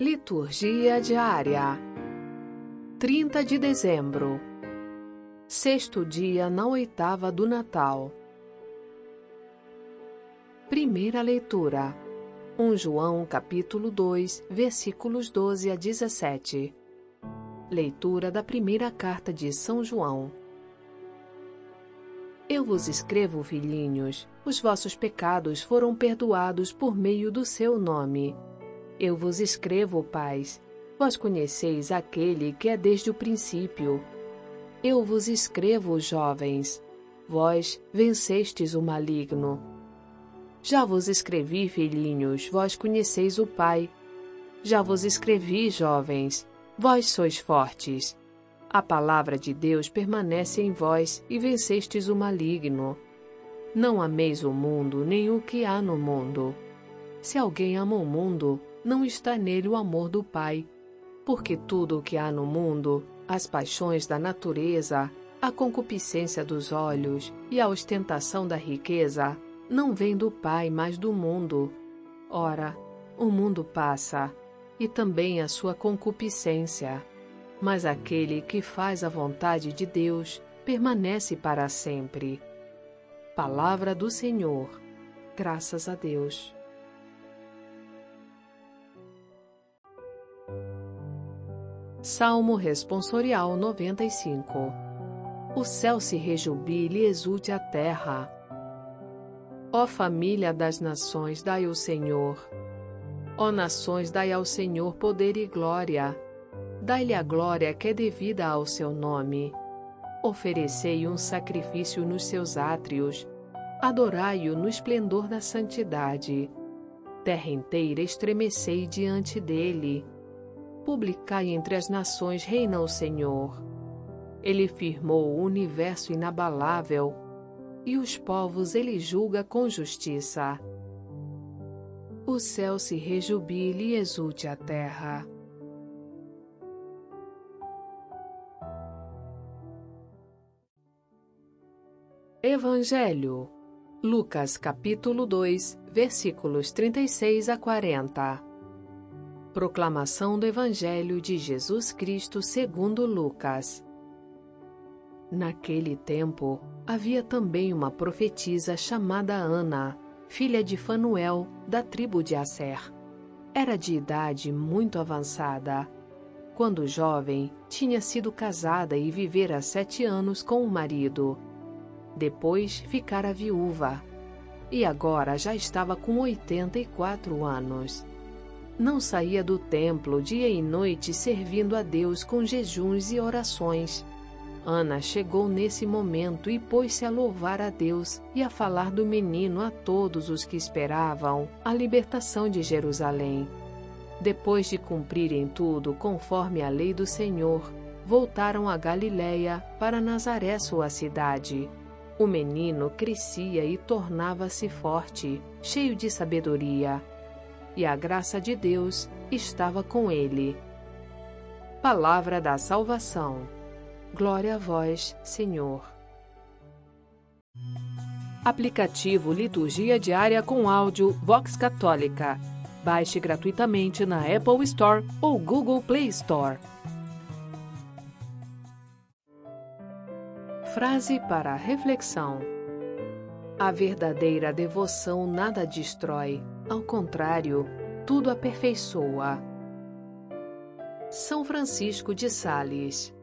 Liturgia diária. 30 de dezembro. Sexto dia na oitava do Natal. Primeira leitura. 1 João capítulo 2, versículos 12 a 17 Leitura da primeira carta de São João. Eu vos escrevo, filhinhos, os vossos pecados foram perdoados por meio do seu nome. Eu vos escrevo, pais, vós conheceis aquele que é desde o princípio. Eu vos escrevo, jovens, vós vencestes o maligno. Já vos escrevi, filhinhos, vós conheceis o Pai. Já vos escrevi, jovens, vós sois fortes. A palavra de Deus permanece em vós e vencestes o maligno. Não ameis o mundo nem o que há no mundo. Se alguém ama o mundo, não está nele o amor do Pai. Porque tudo o que há no mundo, as paixões da natureza, a concupiscência dos olhos e a ostentação da riqueza, não vem do Pai, mas do mundo. Ora, o mundo passa, e também a sua concupiscência. Mas aquele que faz a vontade de Deus permanece para sempre. Palavra do Senhor. Graças a Deus. Salmo Responsorial 95 O céu se rejubile e exulte a terra. Ó família das nações, dai ao Senhor. Ó nações, dai ao Senhor poder e glória. Dai-lhe a glória que é devida ao seu nome. Oferecei um sacrifício nos seus átrios. Adorai-o no esplendor da santidade. Terra inteira estremecei diante dele Publicai entre as nações reina o Senhor. Ele firmou o universo inabalável, e os povos ele julga com justiça. O céu se rejubile e exulte a terra. Evangelho Lucas capítulo 2, versículos 36 a 40 Proclamação do Evangelho de Jesus Cristo segundo Lucas. Naquele tempo, havia também uma profetisa chamada Ana, filha de Fanuel, da tribo de Asser. Era de idade muito avançada. Quando jovem, tinha sido casada e vivera sete anos com o marido. Depois ficara viúva. E agora já estava com oitenta e quatro anos não saía do templo dia e noite servindo a Deus com jejuns e orações. Ana chegou nesse momento e pôs-se a louvar a Deus e a falar do menino a todos os que esperavam a libertação de Jerusalém. Depois de cumprirem tudo conforme a lei do Senhor, voltaram a Galiléia para Nazaré, sua cidade. O menino crescia e tornava-se forte, cheio de sabedoria e a graça de Deus estava com ele. Palavra da salvação. Glória a vós, Senhor. Aplicativo Liturgia Diária com áudio Vox Católica. Baixe gratuitamente na Apple Store ou Google Play Store. Frase para reflexão: A verdadeira devoção nada destrói, ao contrário, tudo aperfeiçoa. São Francisco de Sales